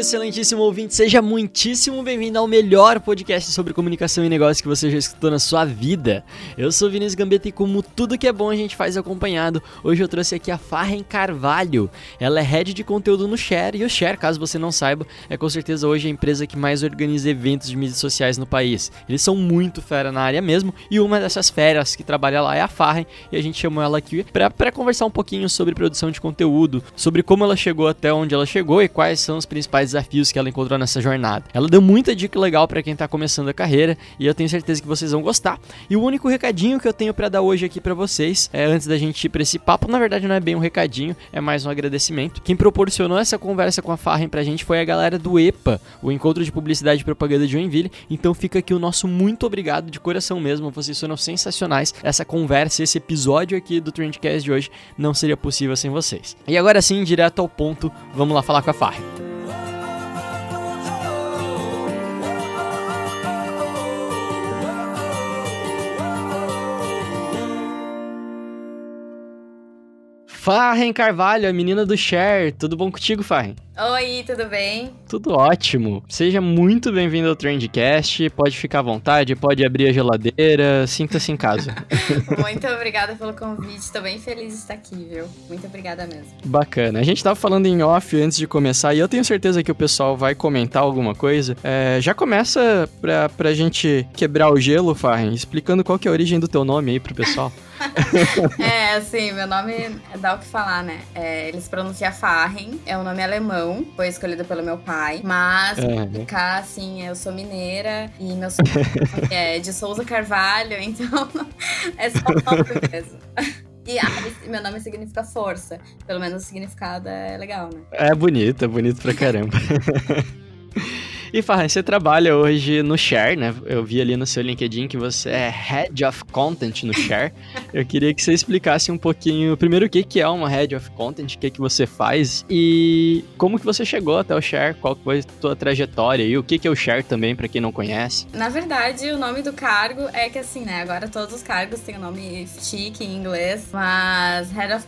Excelentíssimo ouvinte! Seja muitíssimo bem-vindo ao melhor podcast sobre comunicação e negócio que você já escutou na sua vida. Eu sou Vinícius Gambetta e como tudo que é bom a gente faz acompanhado, hoje eu trouxe aqui a Farren Carvalho. Ela é head de conteúdo no Share e o Share, caso você não saiba, é com certeza hoje a empresa que mais organiza eventos de mídias sociais no país. Eles são muito fera na área mesmo e uma dessas feras que trabalha lá é a Farren e a gente chamou ela aqui para conversar um pouquinho sobre produção de conteúdo, sobre como ela chegou até onde ela chegou e quais são os principais desafios que ela encontrou nessa jornada. Ela deu muita dica legal para quem tá começando a carreira e eu tenho certeza que vocês vão gostar. E o único recadinho que eu tenho para dar hoje aqui para vocês, é antes da gente ir para esse papo, na verdade não é bem um recadinho, é mais um agradecimento. Quem proporcionou essa conversa com a Farren pra gente foi a galera do EPA, o Encontro de Publicidade e Propaganda de Joinville. Então fica aqui o nosso muito obrigado de coração mesmo, vocês foram sensacionais. Essa conversa, esse episódio aqui do Trendcast de hoje não seria possível sem vocês. E agora sim, direto ao ponto, vamos lá falar com a Farren. Farren Carvalho, a menina do Share. Tudo bom contigo, Farren? Oi, tudo bem? Tudo ótimo. Seja muito bem-vindo ao Trendcast. Pode ficar à vontade, pode abrir a geladeira, sinta-se em casa. Muito obrigada pelo convite. Estou bem feliz de estar aqui, viu? Muito obrigada mesmo. Bacana. A gente tava falando em off antes de começar e eu tenho certeza que o pessoal vai comentar alguma coisa. É, já começa pra, pra gente quebrar o gelo, Farren, explicando qual que é a origem do teu nome aí pro pessoal. é, assim, meu nome dá o que falar, né? É, eles pronunciam Farren, é um nome alemão, foi escolhido pelo meu pai. Mas, Uhum. pra ficar assim, eu sou mineira e meu sobrenome é de Souza Carvalho, então é só o nome mesmo. E ah, meu nome significa força. Pelo menos o significado é legal, né? É bonito, é bonito pra caramba. E Farhan, você trabalha hoje no Share, né? Eu vi ali no seu LinkedIn que você é Head of Content no Share. Eu queria que você explicasse um pouquinho, primeiro, o que que é uma Head of Content, o que que você faz e como que você chegou até o Share, qual foi a tua trajetória e o que que é o Share também, pra quem não conhece. Na verdade, o nome do cargo é que assim, né? Agora todos os cargos têm o nome chique em inglês, mas Head of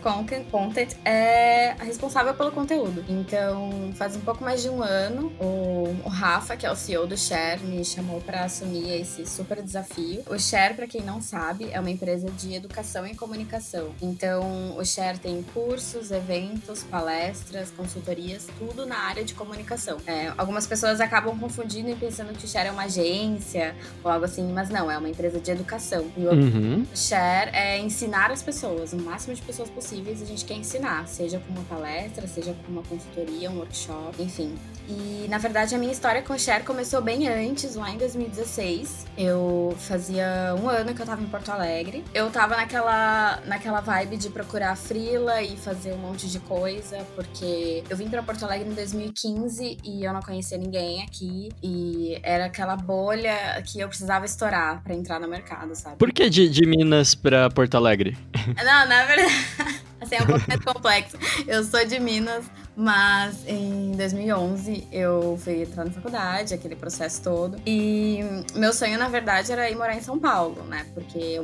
Content, é responsável pelo conteúdo. Então, faz um pouco mais de um ano, o, o Rafa, que é o CEO do Share, me chamou para assumir esse super desafio. O Share, para quem não sabe, é uma empresa de educação e comunicação. Então, o Share tem cursos, eventos, palestras, consultorias, tudo na área de comunicação. É, algumas pessoas acabam confundindo e pensando que o Share é uma agência ou algo assim, mas não, é uma empresa de educação. E o Uhum. Share é ensinar as pessoas, o máximo de pessoas possíveis a gente quer ensinar, seja com uma palestra, seja com uma consultoria, um workshop, enfim. E na verdade a minha história com Share começou bem antes, lá em 2016. Eu fazia um ano que eu tava em Porto Alegre. Eu tava naquela, naquela vibe de procurar frila e fazer um monte de coisa, porque eu vim pra Porto Alegre em 2015 e eu não conhecia ninguém aqui. E era aquela bolha que eu precisava estourar pra entrar no mercado, sabe? Por que de, de Minas pra Porto Alegre? Não, na verdade, é um pouco mais complexo. Eu sou de Minas, mas em 2011 eu fui entrar na faculdade, aquele processo todo. E meu sonho, na verdade, era ir morar em São Paulo, né? Porque eu,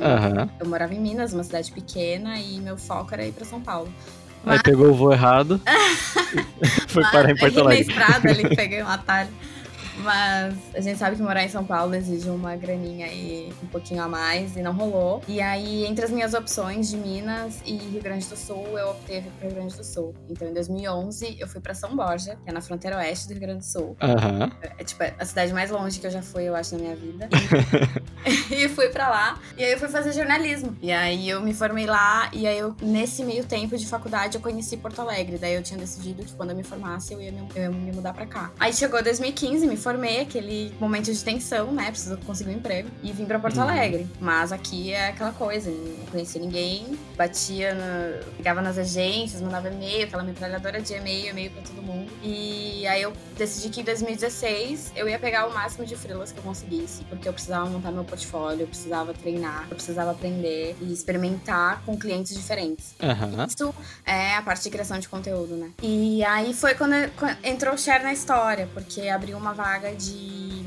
eu morava em Minas, uma cidade pequena, e meu foco era ir pra São Paulo. Aí pegou o voo errado. Foi Mas parar em Porto errei na Alegre. estrada ali, peguei um atalho. Mas a gente sabe que morar em São Paulo exige uma graninha aí um pouquinho a mais e não rolou. E aí, entre as minhas opções de Minas e Rio Grande do Sul, eu optei por Rio Grande do Sul. Então, em 2011, eu fui pra São Borja, que é na fronteira oeste do Rio Grande do Sul. Aham. É tipo a cidade mais longe que eu já fui, eu acho, na minha vida. e fui pra lá. E aí eu fui fazer jornalismo. E aí eu me formei lá. E aí eu, nesse meio tempo de faculdade, eu conheci Porto Alegre. Daí eu tinha decidido que quando eu me formasse, eu ia me, eu ia me mudar pra cá. Aí chegou 2015, me formei. Formei, aquele momento de tensão, né? Preciso conseguir um emprego. E vim pra Porto Uhum. Alegre. Mas aqui é aquela coisa, não conhecia ninguém, batia, na, ligava nas agências, mandava e-mail, aquela metralhadora de e-mail, e-mail pra todo mundo. E aí eu decidi que em 2016 eu ia pegar o máximo de freelas que eu conseguisse, porque eu precisava montar meu portfólio, eu precisava treinar, eu precisava aprender e experimentar com clientes diferentes. Aham. Isso é a parte de criação de conteúdo, né? E aí foi quando quando entrou o Share na história, porque abriu uma vaga de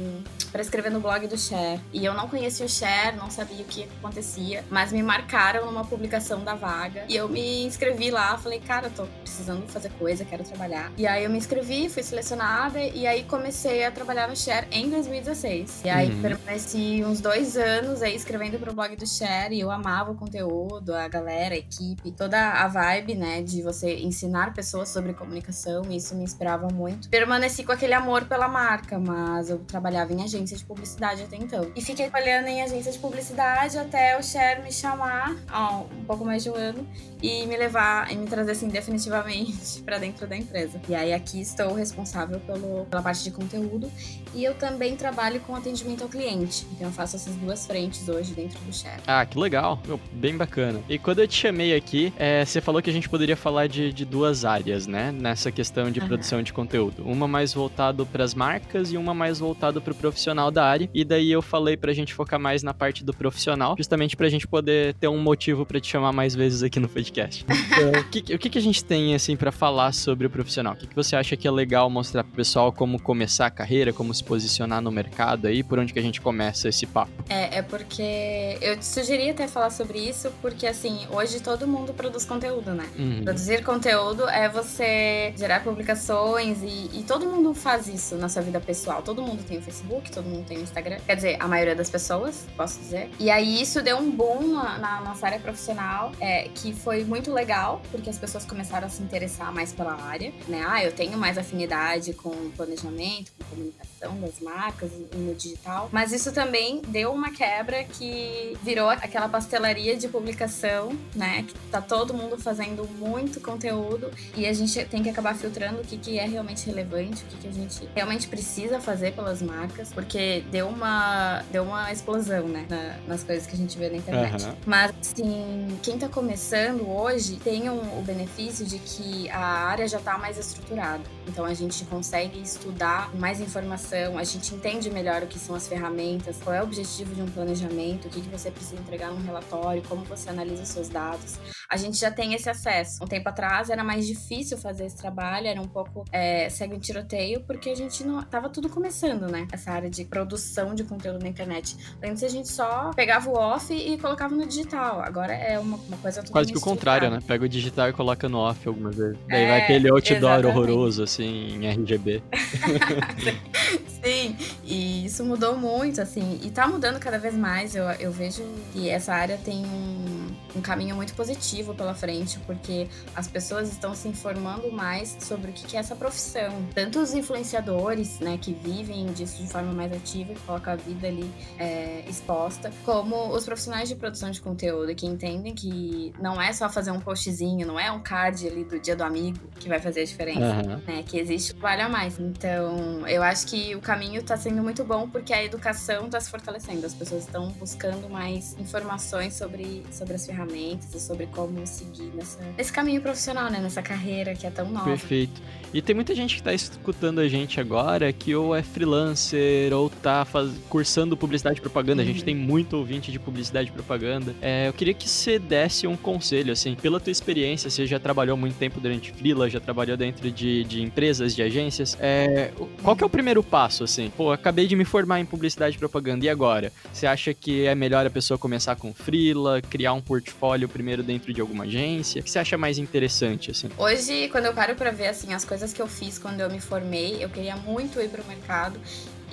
para escrever no blog do Share. E eu não conhecia o Share, não sabia o que acontecia, mas me marcaram numa publicação da vaga. E eu me inscrevi lá, falei, cara, eu tô precisando fazer coisa, quero trabalhar. E aí eu me inscrevi, fui selecionada e aí comecei a trabalhar no Share em 2016. E aí Uhum. permaneci uns dois anos aí escrevendo pro blog do Share e eu amava o conteúdo, a galera, a equipe, toda a vibe, né, de você ensinar pessoas sobre comunicação, isso me inspirava muito. Permaneci com aquele amor pela marca, mas eu trabalhava em agência de publicidade até então. E fiquei trabalhando em agência de publicidade até o Share me chamar há um pouco mais de um ano e me levar e me trazer assim definitivamente pra dentro da empresa. E aí aqui estou responsável pelo, pela parte de conteúdo e eu também trabalho com atendimento ao cliente. Então eu faço essas duas frentes hoje dentro do Share. Ah, que legal. Meu, bem bacana. E quando eu te chamei aqui, é, você falou que a gente poderia falar de, de duas áreas, né? Nessa questão de Aham. produção de conteúdo. Uma mais voltado para as marcas e uma mais voltado para o profissional da área. E daí eu falei pra gente focar mais na parte do profissional, justamente pra gente poder ter um motivo pra te chamar mais vezes aqui no podcast. Então, o que, o que, que a gente tem, assim, pra falar sobre o profissional? O que, que você acha que é legal mostrar pro pessoal como começar a carreira, como se posicionar no mercado aí, por onde que a gente começa esse papo? É, é porque eu te sugeri até falar sobre isso, porque assim, hoje todo mundo produz conteúdo, né? Uhum. Produzir conteúdo é você gerar publicações e, e todo mundo faz isso na sua vida pessoal. Todo mundo tem o Facebook, todo mundo tem Instagram. Quer dizer, a maioria das pessoas, posso dizer. E aí isso deu um boom na, na nossa área profissional, é, que foi muito legal, porque as pessoas começaram a se interessar mais pela área, né? Ah, eu tenho mais afinidade com planejamento, com comunicação das marcas no digital. Mas isso também deu uma quebra que virou aquela pastelaria de publicação, né? Que tá todo mundo fazendo muito conteúdo e a gente tem que acabar filtrando o que, que é realmente relevante, o que, que a gente realmente precisa fazer pelas marcas, porque deu uma, deu uma explosão, né? na- nas coisas que a gente vê na internet. Aham. Mas, assim, quem tá começando hoje tem um- o benefício de que a área já tá mais estruturada. Então, a gente consegue estudar mais informação, a gente entende melhor o que são as ferramentas, qual é o objetivo de um planejamento, o que, que você precisa entregar num relatório, como você analisa os seus dados. A gente já tem esse acesso. Um tempo atrás era mais difícil fazer esse trabalho, era um pouco é, segue um tiroteio, porque a gente não. Tava tudo começando, né? Essa área de produção de conteúdo na internet. Antes a gente só pegava o off e colocava no digital. Agora é uma, uma coisa totalmente Quase que o contrário, né? Pega o digital e coloca no off algumas vezes. Daí É, vai aquele outdoor exatamente. horroroso, assim, em RGB. Sim, e isso mudou muito, assim, e tá mudando cada vez mais. Eu, eu vejo que essa área tem um, um caminho muito positivo pela frente, porque as pessoas estão se informando mais sobre o que é essa profissão. Tanto os influenciadores, né, que vivem disso de forma mais ativa, que colocam a vida ali é, exposta, como os profissionais de produção de conteúdo, que entendem que não é só fazer um postzinho, não é um card ali do dia do amigo que vai fazer a diferença Aham. né? Que existe trabalho a mais. Então, eu acho que o caminho tá sendo muito bom porque a educação tá se fortalecendo. As pessoas estão buscando mais informações sobre, sobre as ferramentas e sobre como seguir nessa, nesse caminho profissional, né? Nessa carreira que é tão nova. Perfeito. E tem muita gente que tá escutando a gente agora que ou é freelancer ou tá faz... cursando publicidade e propaganda. A gente Uhum. tem muito ouvinte de publicidade e propaganda. É, eu queria que você desse um conselho, assim, pela tua experiência, você já trabalhou muito tempo durante freela, já trabalhou dentro de, de empresas, de agências. É, qual que é o primeiro passo, assim? Pô, acabei de me formar em publicidade e propaganda, e agora? Você acha que é melhor a pessoa começar com freela, criar um portfólio primeiro dentro de alguma agência? O que você acha mais interessante, assim? Hoje, quando eu paro pra ver assim as coisas que eu fiz quando eu me formei, eu queria muito ir pro mercado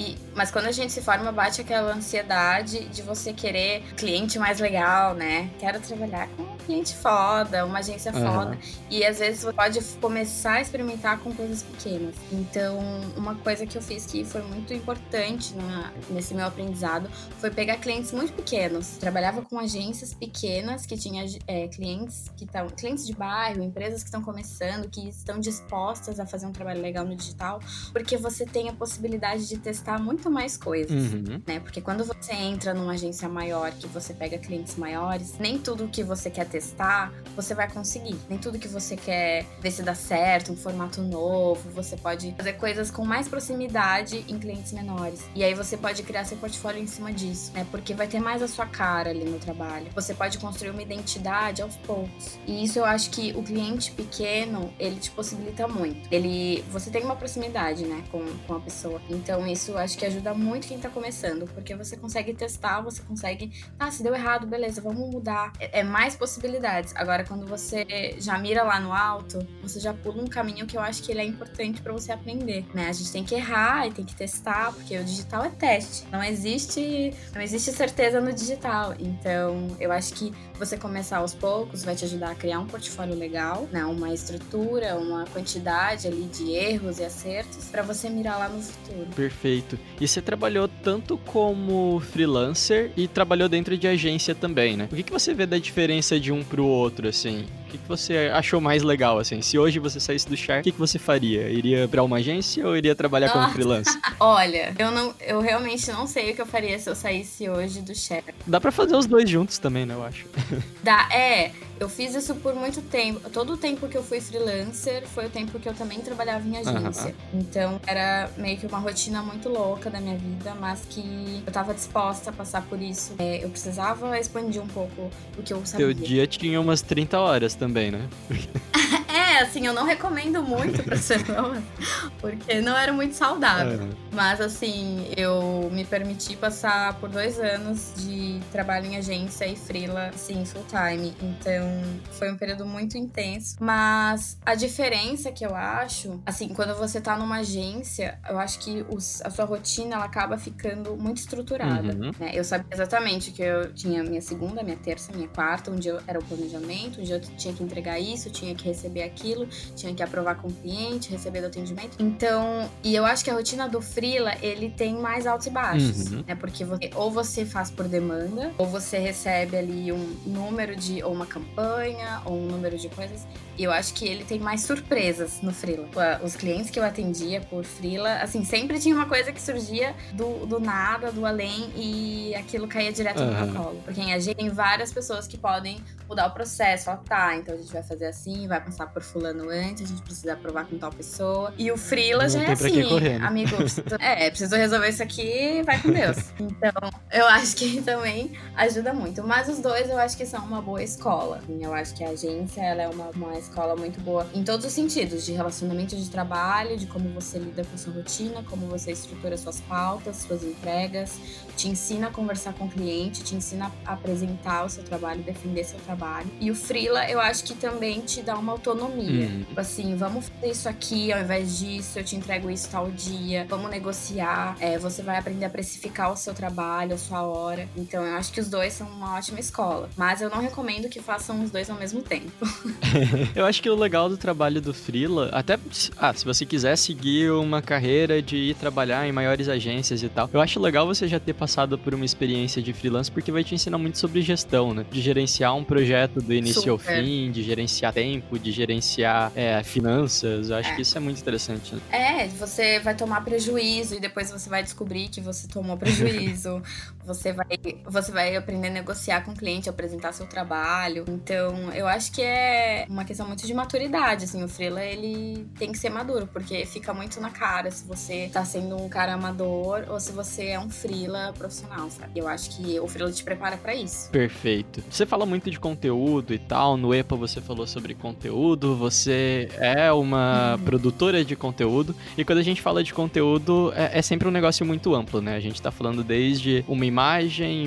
E, mas quando a gente se forma, bate aquela ansiedade de você querer cliente mais legal, né? Quero trabalhar com um cliente foda, uma agência Aham. foda. E às vezes você pode começar a experimentar com coisas pequenas. Então, uma coisa que eu fiz que foi muito importante na- nesse meu aprendizado foi pegar clientes muito pequenos. Trabalhava com agências pequenas que tinha é, clientes que estão clientes de bairro, empresas que estão começando, que estão dispostas a fazer um trabalho legal no digital, porque você tem a possibilidade de testar muito mais coisas Uhum. né? Porque quando você entra numa agência maior, que você pega clientes maiores, nem tudo que você quer testar, você vai conseguir. Nem tudo que você quer ver se dá certo, um formato novo, você pode fazer coisas com mais proximidade em clientes menores. E aí você pode criar seu portfólio em cima disso, né? Porque vai ter mais a sua cara ali no trabalho. Você pode construir uma identidade aos poucos. E isso eu acho que o cliente pequeno, ele te possibilita muito. Ele, você tem uma proximidade, né, com, com a pessoa. Então isso acho que ajuda muito quem tá começando, porque você consegue testar, você consegue, ah, se deu errado, beleza, vamos mudar. É, é mais possibilidades. Agora quando você já mira lá no alto, você já pula um caminho que eu acho que ele é importante pra você aprender, né? A gente tem que errar e tem que testar, porque o digital é teste. Não existe, não existe certeza no digital. Então, eu acho que você começar aos poucos vai te ajudar a criar um portfólio legal, né? Uma estrutura, uma quantidade ali de erros e acertos pra você mirar lá no futuro. Perfeito. E você trabalhou tanto como freelancer e trabalhou dentro de agência também, né? O que, que você vê da diferença de um pro outro, assim? O que, que você achou mais legal, assim? Se hoje você saísse do Char, o que, que você faria? Iria pra uma agência ou iria trabalhar como freelancer? Olha, eu não, eu realmente não sei o que eu faria se eu saísse hoje do Share. Dá pra fazer os dois juntos também, né, eu acho. Dá, é, eu fiz isso por muito tempo. Todo o tempo que eu fui freelancer foi o tempo que eu também trabalhava em agência. Então era meio que uma rotina muito louca da minha vida, mas que eu tava disposta a passar por isso. É, eu precisava expandir um pouco o que eu sabia. Teu dia tinha umas 30 horas também, né? É, assim, eu não recomendo muito pra pessoas, porque não era muito saudável. Mas assim, eu me permiti passar por dois anos de trabalho em agência e freela, assim, full time. Então, foi um período muito intenso. Mas a diferença que eu acho, assim, quando você tá numa agência, eu acho que os- a sua rotina ela acaba ficando muito estruturada. Uhum. né? Eu sabia exatamente que eu tinha minha segunda, minha terça, minha quarta, um dia eu- era o planejamento, um dia eu tinha que entregar isso, tinha que receber aquilo, tinha que aprovar com o cliente, receber do atendimento. Então, e eu acho que a rotina do freela, ele tem mais altos e baixos, Uhum. né? Porque você, ou você faz por demanda, ou você recebe ali um número de, ou uma campanha, ou um número de coisas. Eu acho que ele tem mais surpresas no freela. Os clientes que eu atendia por freela, assim, sempre tinha uma coisa que surgia do, do nada, do além, e aquilo caía direto no Aham. meu colo. Porque em agência tem várias pessoas que podem mudar o processo. Falar, tá, então a gente vai fazer assim, vai passar por fulano antes, a gente precisa aprovar com tal pessoa. E o Não já é assim, né? amigo, preciso, é, preciso resolver isso aqui, vai com Deus. Então, eu acho que também ajuda muito. Mas os dois eu acho que são uma boa escola. Eu acho que a agência ela é uma, uma escola muito boa em todos os sentidos, de relacionamento de trabalho, de como você lida com sua rotina, como você estrutura suas pautas, suas entregas, te ensina a conversar com o cliente, te ensina a apresentar o seu trabalho, defender seu trabalho. E o freela, eu acho que também te dá uma autonomia. Hum. Tipo assim, vamos fazer isso aqui ao invés disso, eu te entrego isso tal dia, vamos negociar, é, você vai aprender a precificar o seu trabalho, a sua hora. Então eu acho que os dois são uma ótima escola. Mas eu não recomendo que façam os dois ao mesmo tempo. Eu acho que o legal do trabalho do Freela, até ah, se você quiser seguir uma carreira de ir trabalhar em maiores agências e tal, eu acho legal você já ter passado por uma experiência de freelance, porque vai te ensinar muito sobre gestão, né? De gerenciar um projeto do início ao Super. fim, de gerenciar tempo, de gerenciar é, finanças. Eu acho É. que isso é muito interessante. Né? É, você vai tomar prejuízo e depois você vai descobrir que você tomou prejuízo. você vai você vai aprender a negociar com o cliente, apresentar seu trabalho. Então, eu acho que é uma questão muito de maturidade, assim, o freela ele tem que ser maduro, porque fica muito na cara se você tá sendo um cara amador ou se você é um freela profissional, sabe? Eu acho que o freela te prepara pra isso. Perfeito. Você fala muito de conteúdo e tal. No EPA você falou sobre conteúdo. Você é uma Uhum. produtora de conteúdo. E quando a gente fala de conteúdo, é, é sempre um negócio muito amplo, né? A gente tá falando desde uma imagem,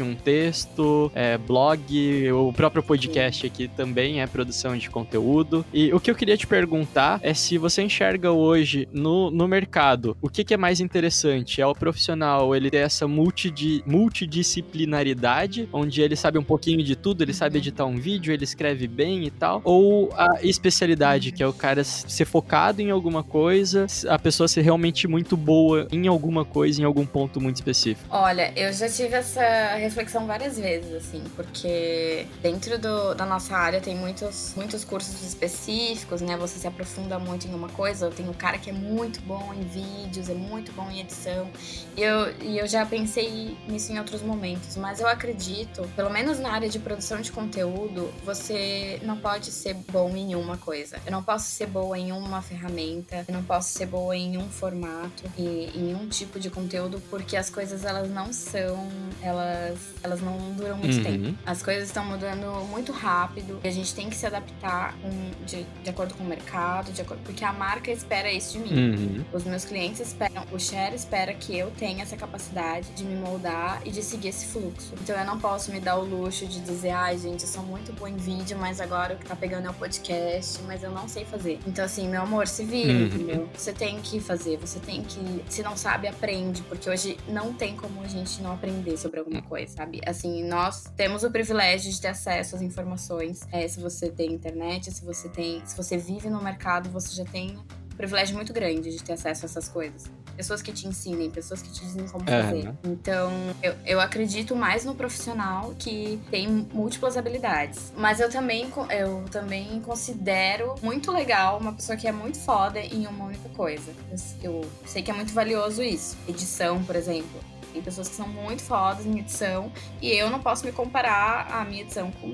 um texto, é, blog, o próprio podcast aqui também é produção de conteúdo. E o que eu queria te perguntar é se você enxerga hoje no, no mercado, o que, que é mais interessante? É o profissional ele ter essa multidi, multidisciplinaridade, onde ele sabe um pouquinho de tudo, ele sabe editar um vídeo, ele escreve bem e tal, ou a especialidade, que é o cara ser focado em alguma coisa, a pessoa ser realmente muito boa em alguma coisa, em algum ponto muito específico? Olha, eu já tive essa reflexão várias vezes, assim, porque dentro do, da nossa área tem muitos, muitos cursos específicos, né? Você se aprofunda muito em uma coisa. Eu tenho um cara que é muito bom em vídeos, é muito bom em edição. E eu, e eu já pensei nisso em outros momentos, mas eu acredito, pelo menos na área de produção de conteúdo, você não pode ser bom em uma coisa. Eu não posso ser boa em uma ferramenta, eu não posso ser boa em um formato e em um tipo de conteúdo, porque as coisas elas não são, elas, elas não duram muito Uhum. tempo. As coisas estão mudando muito rápido e a gente tem que se adaptar com- de, de acordo com o mercado, de acordo, porque a marca espera isso de mim. Uhum. Os meus clientes esperam, o share espera que eu tenha essa capacidade de me moldar e de seguir esse fluxo. Então eu não posso me dar o luxo de dizer, ai gente, eu sou muito boa em vídeo, mas agora o que tá pegando é o podcast, mas eu não sei fazer. Então assim, meu amor, se vira, Uhum. entendeu? Você tem que fazer, você tem que. Se não sabe, aprende, porque hoje não tem como a gente não aprender sobre alguma coisa, sabe? Assim, nós temos o privilégio de ter acesso às informações. É, se você tem internet, se você tem. Se você vive no mercado, você já tem um privilégio muito grande de ter acesso a essas coisas. Pessoas que te ensinem, pessoas que te dizem como Aham. fazer. Então, eu, eu acredito mais no profissional que tem múltiplas habilidades. Mas eu também, eu também considero muito legal uma pessoa que é muito foda em uma única coisa. Eu, eu sei que é muito valioso isso. Edição, por exemplo. Tem pessoas que são muito fodas em edição e eu não posso me comparar a minha edição com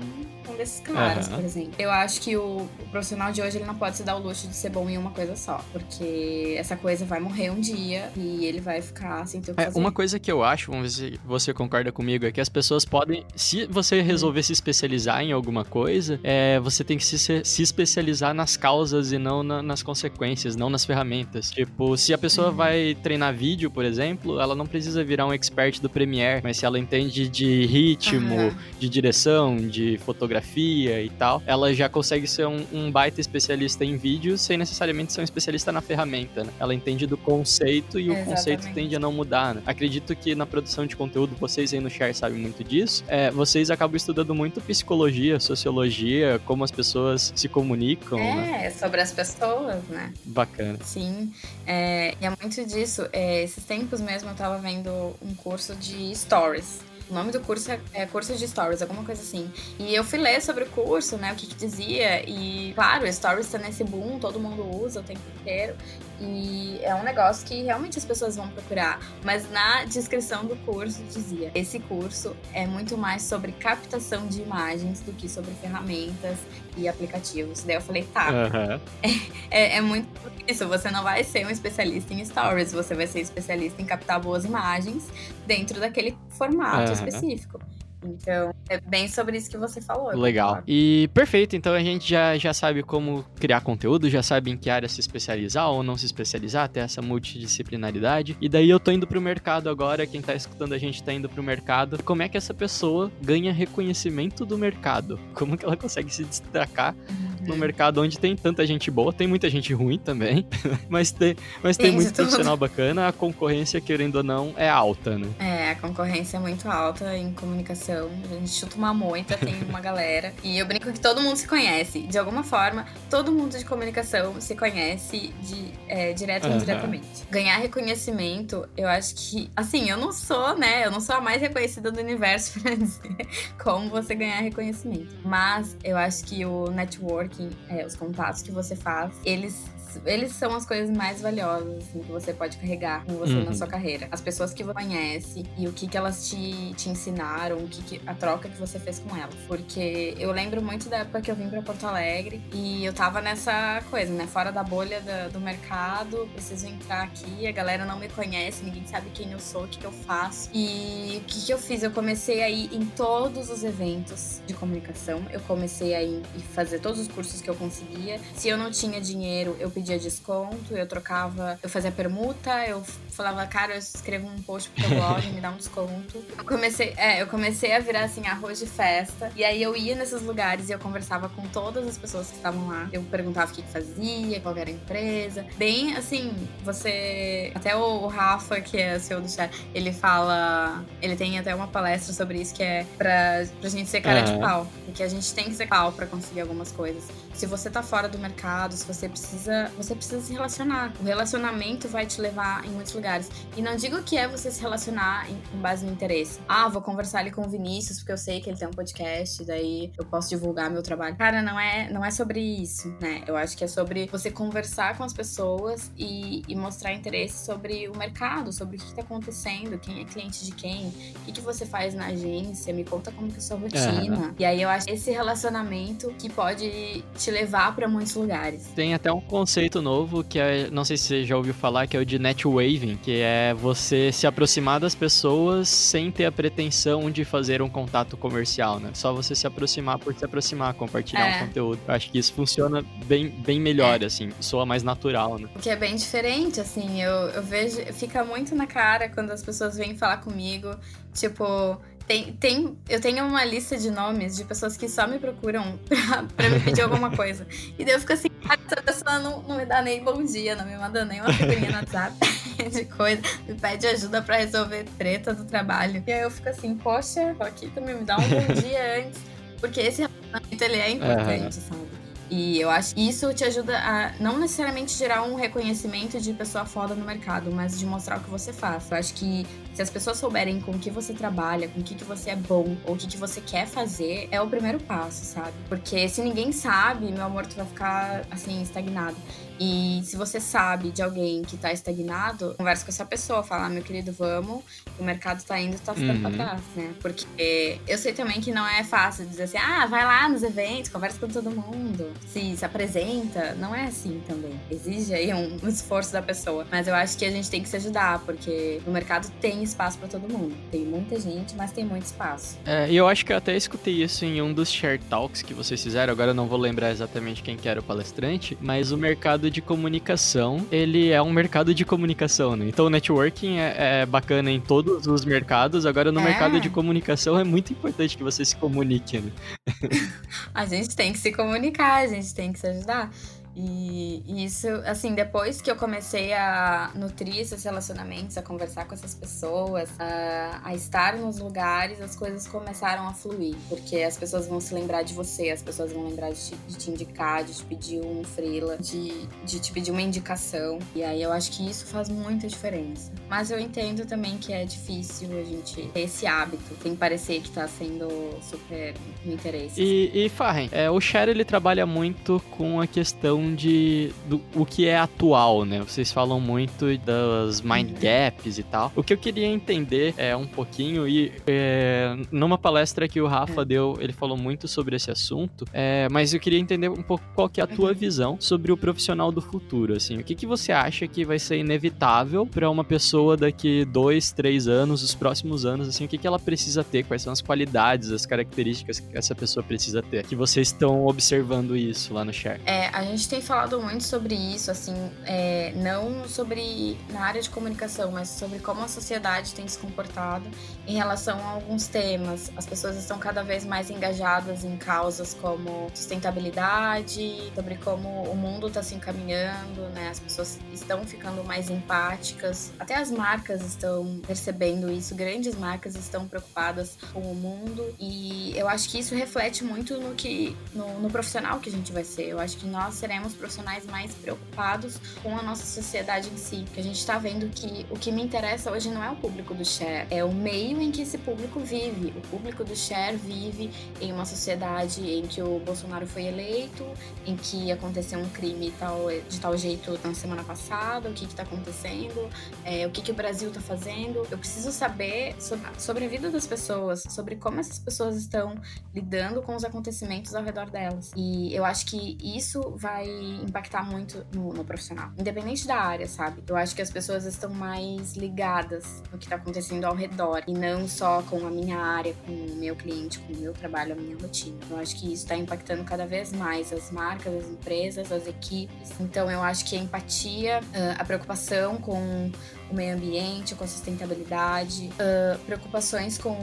um desses caras, Aham. por exemplo. Eu acho que o, o profissional de hoje ele não pode se dar o luxo de ser bom em uma coisa só, porque essa coisa vai morrer um dia e ele vai ficar sem ter o que É, fazer. uma coisa que eu acho, vamos ver se você concorda comigo, é que as pessoas podem, se você resolver se especializar em alguma coisa, é, você tem que se, se especializar nas causas e não na- nas consequências, não nas ferramentas. Tipo, se a pessoa vai treinar vídeo, por exemplo, ela não precisa virar um expert do Premiere, mas se ela entende de ritmo, Aham. de direção, de fotografia e tal, ela já consegue ser um, um baita especialista em vídeo sem necessariamente ser um especialista na ferramenta, né? Ela entende do conceito e o conceito Exatamente. tende a não mudar, né? Acredito que na produção de conteúdo, vocês aí no Share sabem muito disso, é, vocês acabam estudando muito psicologia, sociologia, como as pessoas se comunicam, né? É, sobre as pessoas, né? Bacana. Sim, é, e é muito disso. É, esses tempos mesmo eu tava vendo um curso de stories. O nome do curso é, é curso de stories, alguma coisa assim. E eu fui ler sobre o curso, né, o que, que dizia. E, claro, stories tá nesse boom, todo mundo usa o tempo inteiro. E é um negócio que realmente as pessoas vão procurar. Mas na descrição do curso dizia: esse curso é muito mais sobre captação de imagens do que sobre ferramentas e aplicativos. Daí eu falei: tá, Aham. é, é muito isso. Você não vai ser um especialista em stories, você vai ser especialista em captar boas imagens dentro daquele formato Aham. específico. Então, é bem sobre isso que você falou. Legal. concordo. E perfeito, então a gente já, já sabe como criar conteúdo, já sabe em que área se especializar ou não se especializar, ter essa multidisciplinaridade. E daí eu tô indo pro mercado agora, quem tá escutando a gente tá indo pro mercado. Como é que essa pessoa ganha reconhecimento do mercado? Como que ela consegue se destacar no mercado onde tem tanta gente boa, tem muita gente ruim também, mas tem, mas tem muito tudo. profissional bacana, a concorrência, querendo ou não, é alta, né? É, a concorrência é muito alta em comunicação. A gente uma moita, tem uma galera. E eu brinco que todo mundo se conhece. De alguma forma, todo mundo de comunicação se conhece de, é, direto ou Aham. indiretamente. Ganhar reconhecimento, eu acho que. Assim, eu não sou, né? Eu não sou a mais reconhecida do universo pra dizer como você ganhar reconhecimento. Mas eu acho que o networking, é, os contatos que você faz, eles. Eles são as coisas mais valiosas assim, que você pode carregar com você Uhum. na sua carreira. As pessoas que você conhece e o que, que elas te, te ensinaram, o que, que- a troca que você fez com elas. Porque eu lembro muito da época que eu vim pra Porto Alegre e eu tava nessa coisa, né? Fora da bolha da- do mercado, preciso entrar aqui, a galera não me conhece, ninguém sabe quem eu sou, o que, que eu faço. E o que, que eu fiz? Eu comecei a ir em todos os eventos de comunicação, eu comecei a ir e fazer todos os cursos que eu conseguia. Se eu não tinha dinheiro, eu pedia desconto, eu trocava, eu fazia permuta, eu falava, cara, eu escrevo um post pro teu blog, me dá um desconto. Eu comecei, é, eu comecei a virar assim arroz de festa. E aí eu ia nesses lugares e eu conversava com todas as pessoas que estavam lá. Eu perguntava o que, que fazia, qual era a empresa. Bem assim, você. Até o Rafa, que é o CEO do chat, ele fala. Ele tem até uma palestra sobre isso que é pra, pra gente ser cara de pau. Porque a gente tem que ser pau pra conseguir algumas coisas. Se você tá fora do mercado, se você precisa. Você precisa se relacionar. O relacionamento vai te levar em muitos lugares. E não digo que é você se relacionar em, com base no interesse. Ah, vou conversar ali com o Vinícius, porque eu sei que ele tem um podcast, daí eu posso divulgar meu trabalho. Cara, não é, não é sobre isso, né? Eu acho que é sobre você conversar com as pessoas e, e mostrar interesse sobre o mercado, sobre o que está acontecendo, quem é cliente de quem, o que, que você faz na agência, me conta como que é a sua rotina. Uhum. E aí eu acho esse relacionamento que pode te levar para muitos lugares. Tem até um conceito novo que é, não sei se você já ouviu falar, que é o de netwaving, que é você se aproximar das pessoas sem ter a pretensão de fazer um contato comercial, né? Só você se aproximar por se aproximar, compartilhar é. um conteúdo. Eu acho que isso funciona bem, bem melhor, é. assim, soa mais natural, né? Que é bem diferente, assim, eu, eu vejo, fica muito na cara quando as pessoas vêm falar comigo, tipo, tem, tem, eu tenho uma lista de nomes de pessoas que só me procuram pra, pra me pedir alguma coisa. E daí eu fico assim, essa pessoa não, não me dá nem bom dia, não me manda nem uma figurinha no WhatsApp de coisa, me pede ajuda pra resolver treta do trabalho. E aí eu fico assim, poxa, aqui também me dá um bom dia antes. Porque esse relacionamento, ele é importante, uhum. sabe? E eu acho que isso te ajuda a não necessariamente gerar um reconhecimento de pessoa foda no mercado, mas de mostrar o que você faz. Eu acho que se as pessoas souberem com o que você trabalha, com o que, que você é bom, ou o que, que você quer fazer, é o primeiro passo, sabe? Porque se ninguém sabe, meu amor, tu vai ficar assim, estagnado. E se você sabe de alguém que tá estagnado, conversa com essa pessoa, fala, ah, meu querido, vamos, o mercado tá indo, tá ficando uhum. pra trás, né? Porque eu sei também que não é fácil dizer assim, ah, vai lá nos eventos, conversa com todo mundo, se, se apresenta. Não é assim também. Exige aí um, um esforço da pessoa. Mas eu acho que a gente tem que se ajudar, porque no mercado tem espaço para todo mundo. Tem muita gente, mas tem muito espaço. É, e eu acho que eu até escutei isso em um dos share talks que vocês fizeram, agora eu não vou lembrar exatamente quem que era o palestrante, mas o mercado de comunicação, ele é um mercado de comunicação, né? Então o networking é, é bacana em todos os mercados, agora no é. mercado de comunicação é muito importante que você se comunique, né? a gente tem que se comunicar, a gente tem que se ajudar. E, isso, assim, depois que eu comecei a nutrir esses relacionamentos, a conversar com essas pessoas, a, a, estar nos lugares, as coisas começaram a fluir. Porque as pessoas vão se lembrar de você, as pessoas vão lembrar de te, de te indicar, de te pedir um freela, de, de te pedir uma indicação. E aí eu acho que isso faz muita diferença. Mas eu entendo também que é difícil a gente ter esse hábito, sem parecer que tá sendo super no interesse. E, e Farren, é, o Share ele trabalha muito com a questão questão de do, o que é atual, né? Vocês falam muito das mind gaps e tal. O que eu queria entender é um pouquinho, e é, numa palestra que o Rafa deu, ele falou muito sobre esse assunto, é, mas eu queria entender um pouco qual que é a tua visão sobre o profissional do futuro, assim. O que, que você acha que vai ser inevitável para uma pessoa daqui dois, três anos, os próximos anos, assim, o que, que ela precisa ter, quais são as qualidades, as características que essa pessoa precisa ter, que vocês estão observando isso lá no Share? É, a gente tem falado muito sobre isso, assim, é, não sobre na área de comunicação, mas sobre como a sociedade tem se comportado em relação a alguns temas. As pessoas estão cada vez mais engajadas em causas como sustentabilidade, sobre como o mundo está se encaminhando, né? As pessoas estão ficando mais empáticas. Até as marcas estão percebendo isso, grandes marcas estão preocupadas com o mundo e eu acho que isso reflete muito no que no, no profissional que a gente vai ser. Eu acho que nós seremos seremos profissionais mais preocupados com a nossa sociedade em si. Que a gente está vendo que o que me interessa hoje não é o público do share, é o meio em que esse público vive. O público do share vive em uma sociedade em que o Bolsonaro foi eleito, em que aconteceu um crime tal, de tal jeito na semana passada, o que está acontecendo, é, o que, que o Brasil está fazendo. Eu preciso saber sobre, sobre a vida das pessoas, sobre como essas pessoas estão lidando com os acontecimentos ao redor delas. E eu acho que isso vai impactar muito no, no, profissional. Independente da área, sabe? Eu acho que as pessoas estão mais ligadas no que tá acontecendo ao redor e não só com a minha área, com o meu cliente, com o meu trabalho, a minha rotina. Eu acho que isso tá impactando cada vez mais as marcas, as empresas, as equipes. Então eu acho que a empatia, a preocupação com o meio ambiente, com a sustentabilidade, uh, preocupações com,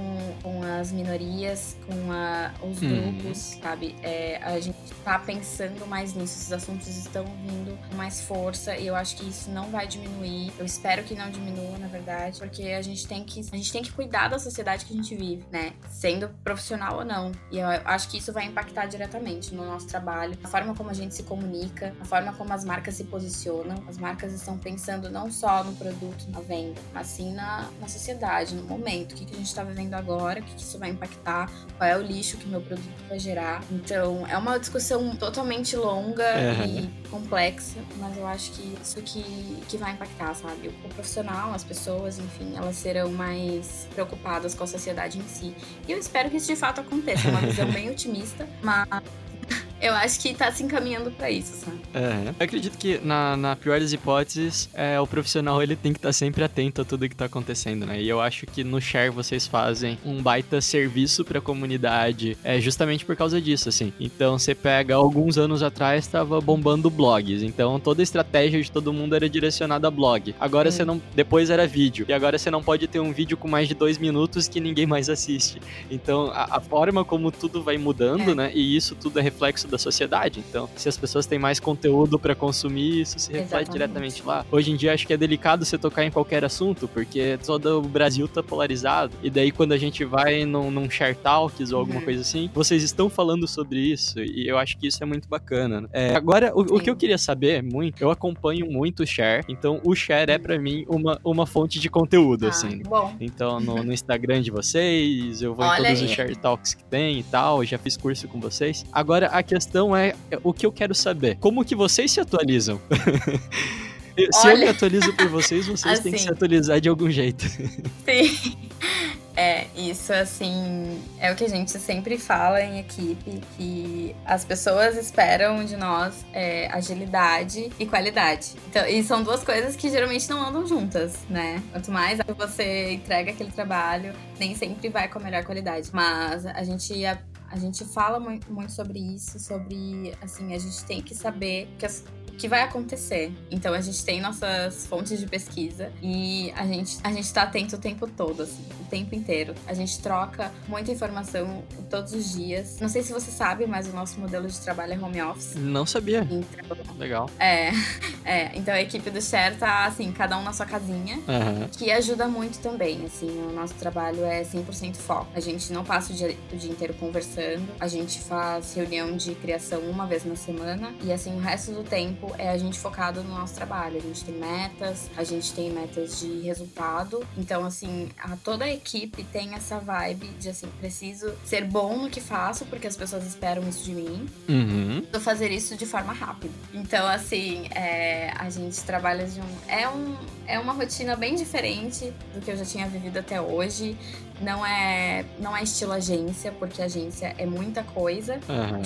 com as minorias, com a, os uhum. grupos, uhum. sabe? É, a gente tá pensando mais nisso, esses assuntos estão vindo com mais força e eu acho que isso não vai diminuir. Eu espero que não diminua, na verdade, porque a gente tem que, a gente tem que cuidar da sociedade que a gente vive, né? Sendo profissional ou não. E eu acho que isso vai impactar diretamente no nosso trabalho, a forma como a gente se comunica, a forma como as marcas se posicionam. As marcas estão pensando não só no produto produto na venda, mas sim na, na sociedade, no momento. O que, que a gente está vivendo agora, o que, que isso vai impactar, qual é o lixo que meu produto vai gerar. Então, é uma discussão totalmente longa é. e complexa, mas eu acho que isso que, que vai impactar, sabe? O profissional, as pessoas, enfim, elas serão mais preocupadas com a sociedade em si. E eu espero que isso de fato aconteça. É uma visão bem otimista, mas eu acho que tá se encaminhando para isso, sabe? É, eu acredito que na, na pior das hipóteses, é, o profissional ele tem que estar tá sempre atento a tudo que tá acontecendo, né? E eu acho que no Share vocês fazem um baita serviço pra comunidade, é justamente por causa disso, assim. Então você pega, alguns anos atrás estava bombando blogs, então toda a estratégia de todo mundo era direcionada a blog. Agora você não, depois era vídeo, e agora você não pode ter um vídeo com mais de dois minutos que ninguém mais assiste. Então a, a forma como tudo vai mudando, é. né? E isso tudo é reflexo reflexo da sociedade. Então, se as pessoas têm mais conteúdo para consumir, isso se reflete Exatamente. diretamente lá. Hoje em dia, acho que é delicado você tocar em qualquer assunto, porque todo o Brasil tá polarizado. E daí, quando a gente vai num, num Share Talks ou alguma uhum. coisa assim, vocês estão falando sobre isso. E eu acho que isso é muito bacana. Né? É, agora, o, o, que eu queria saber muito, eu acompanho muito o Share. Então, o Share é para mim uma, uma fonte de conteúdo, ah, assim. Bom. Então, no, no, Instagram de vocês, eu vou Olha em todos aí. os Share Talks que tem e tal. Já fiz curso com vocês. Agora, a questão é o que eu quero saber. Como que vocês se atualizam? se Olha... eu me atualizo por vocês, vocês assim, têm que se assim. atualizar de algum jeito. Sim. É, isso assim é o que a gente sempre fala em equipe, que as pessoas esperam de nós é, agilidade e qualidade. Então, e são duas coisas que geralmente não andam juntas, né? Quanto mais você entrega aquele trabalho, nem sempre vai com a melhor qualidade. Mas a gente a, gente fala muito, muito sobre isso, sobre assim, a gente tem que saber que as, que vai acontecer. Então a gente tem nossas fontes de pesquisa e a gente a gente tá atento o tempo todo, assim, o tempo inteiro. A gente troca muita informação todos os dias. Não sei se você sabe, mas o nosso modelo de trabalho é home office. Não sabia. Então, Legal. É, é. Então a equipe do Share tá assim, cada um na sua casinha, uhum. que ajuda muito também. Assim, o nosso trabalho é 100% foco. A gente não passa o dia, o dia inteiro conversando. A gente faz reunião de criação uma vez na semana e assim o resto do tempo tempo é a gente focado no nosso trabalho. A gente tem metas, a gente tem metas de resultado. Então, assim, a, toda a equipe tem essa vibe de assim, preciso ser bom no que faço, porque as pessoas esperam isso de mim. Uhum. Vou fazer isso de forma rápida. Então, assim, é, a gente trabalha de um. É, um. É uma rotina bem diferente do que eu já tinha vivido até hoje. Não é, não é estilo agência, porque agência é muita coisa. Uhum.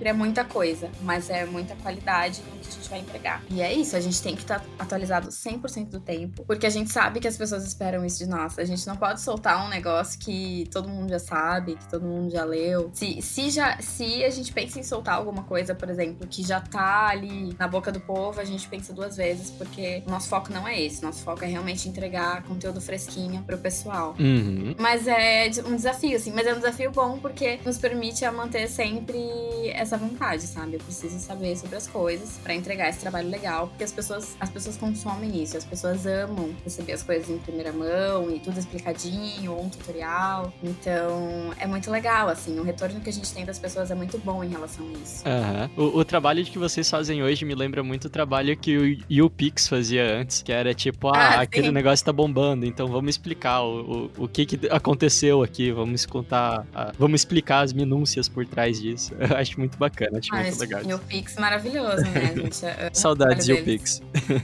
É muita coisa, mas é muita qualidade que a gente vai entregar. E é isso, a gente tem que estar tá atualizado 100% do tempo, porque a gente sabe que as pessoas esperam isso de nós. A gente não pode soltar um negócio que todo mundo já sabe, que todo mundo já leu. Se, se, já, se a gente pensa em soltar alguma coisa, por exemplo, que já tá ali na boca do povo, a gente pensa duas vezes, porque o nosso foco não é esse. Nosso foco é realmente entregar conteúdo fresquinho pro pessoal. Uhum. Mas é um desafio, assim. Mas é um desafio bom porque nos permite a manter sempre essa vontade, sabe? Eu preciso saber sobre as coisas para entregar esse trabalho legal, porque as pessoas, as pessoas consomem isso, as pessoas amam receber as coisas em primeira mão e tudo explicadinho, ou um tutorial. Então, é muito legal, assim. O retorno que a gente tem das pessoas é muito bom em relação a isso. Uhum. O, o trabalho que vocês fazem hoje me lembra muito o trabalho que o UPix fazia antes, que era tipo, ah, ah aquele negócio tá bombando, então vamos explicar o, o, o que que aconteceu aqui, vamos contar, a- vamos explicar as minúcias por trás disso. Eu acho muito bacana, acho Ah, muito legal. E o Pix maravilhoso, né, gente? Eu amo o Saudades e. Pix.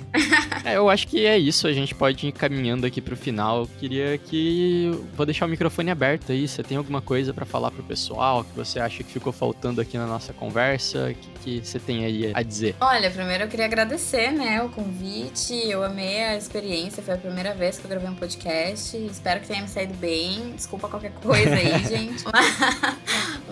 é, eu acho que é isso, a gente pode ir caminhando aqui pro final. Eu queria que. Vou deixar o microfone aberto aí. Você tem alguma coisa pra falar pro pessoal que você acha que ficou faltando aqui na nossa conversa? O que, que você tem aí a dizer? Olha, primeiro eu queria agradecer, né, o convite. Eu amei a experiência. Foi a primeira vez que eu gravei um podcast. Espero que tenha me saído bem. Desculpa qualquer coisa aí, gente.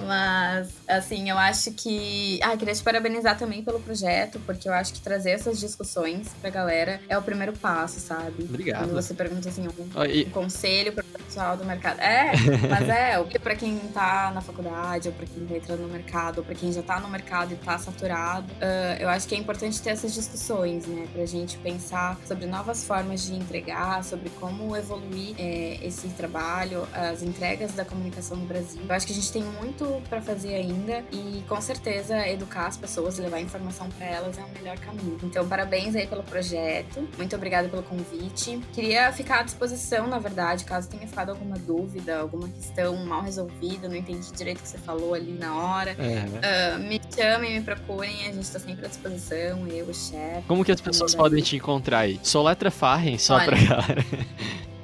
Mas, assim, eu acho que. Ah, queria te parabenizar também pelo projeto, porque eu acho que trazer essas discussões pra galera é o primeiro passo, sabe? Obrigado. Quando você pergunta assim, um, um conselho para o pessoal do mercado. É, mas é, o que para quem tá na faculdade, ou para quem tá entrando no mercado, ou para quem já tá no mercado e tá saturado, ah, eu acho que é importante ter essas discussões, né? Pra gente pensar sobre novas formas de entregar, sobre como evoluir é, esse trabalho, as entregas da comunicação no Brasil. Eu acho que a gente tem muito para fazer ainda e com certeza educar as pessoas levar informação para elas é o melhor caminho. Então, parabéns aí pelo projeto. Muito obrigada pelo convite. Queria ficar à disposição, na verdade, caso tenha ficado alguma dúvida, alguma questão mal resolvida, não entendi direito o que você falou ali na hora. É. Ah, me chamem, me procurem, a gente tá sempre à disposição, eu, o chefe. Como que as pessoas podem te encontrar aí? Sou letra Farren, só Olha. pra galera.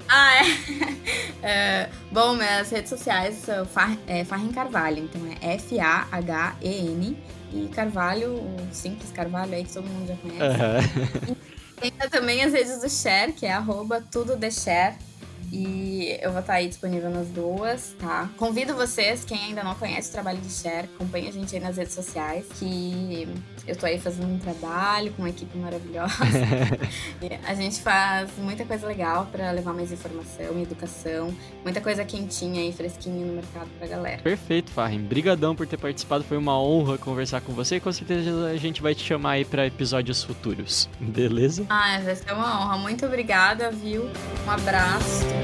Ah, é. É, Bom, minhas redes sociais são Far, é, Farren Carvalho, então é F-A-H-E-N. E Carvalho, o simples Carvalho aí que todo mundo já conhece. Aham. Tem também as redes do Share, que é arroba tudo de Share. E eu vou estar aí disponível nas duas, tá? Convido vocês, quem ainda não conhece o trabalho de Share, acompanhe a gente aí nas redes sociais, que eu tô aí fazendo um trabalho com uma equipe maravilhosa. A gente faz muita coisa legal pra levar mais informação e educação, muita coisa quentinha e fresquinha no mercado pra galera. Perfeito, Farren. Brigadão por ter participado. Foi uma honra conversar com você. E com certeza a gente vai te chamar aí pra episódios futuros. Beleza? Ah, vai ser uma honra. Muito obrigada, viu? Um abraço.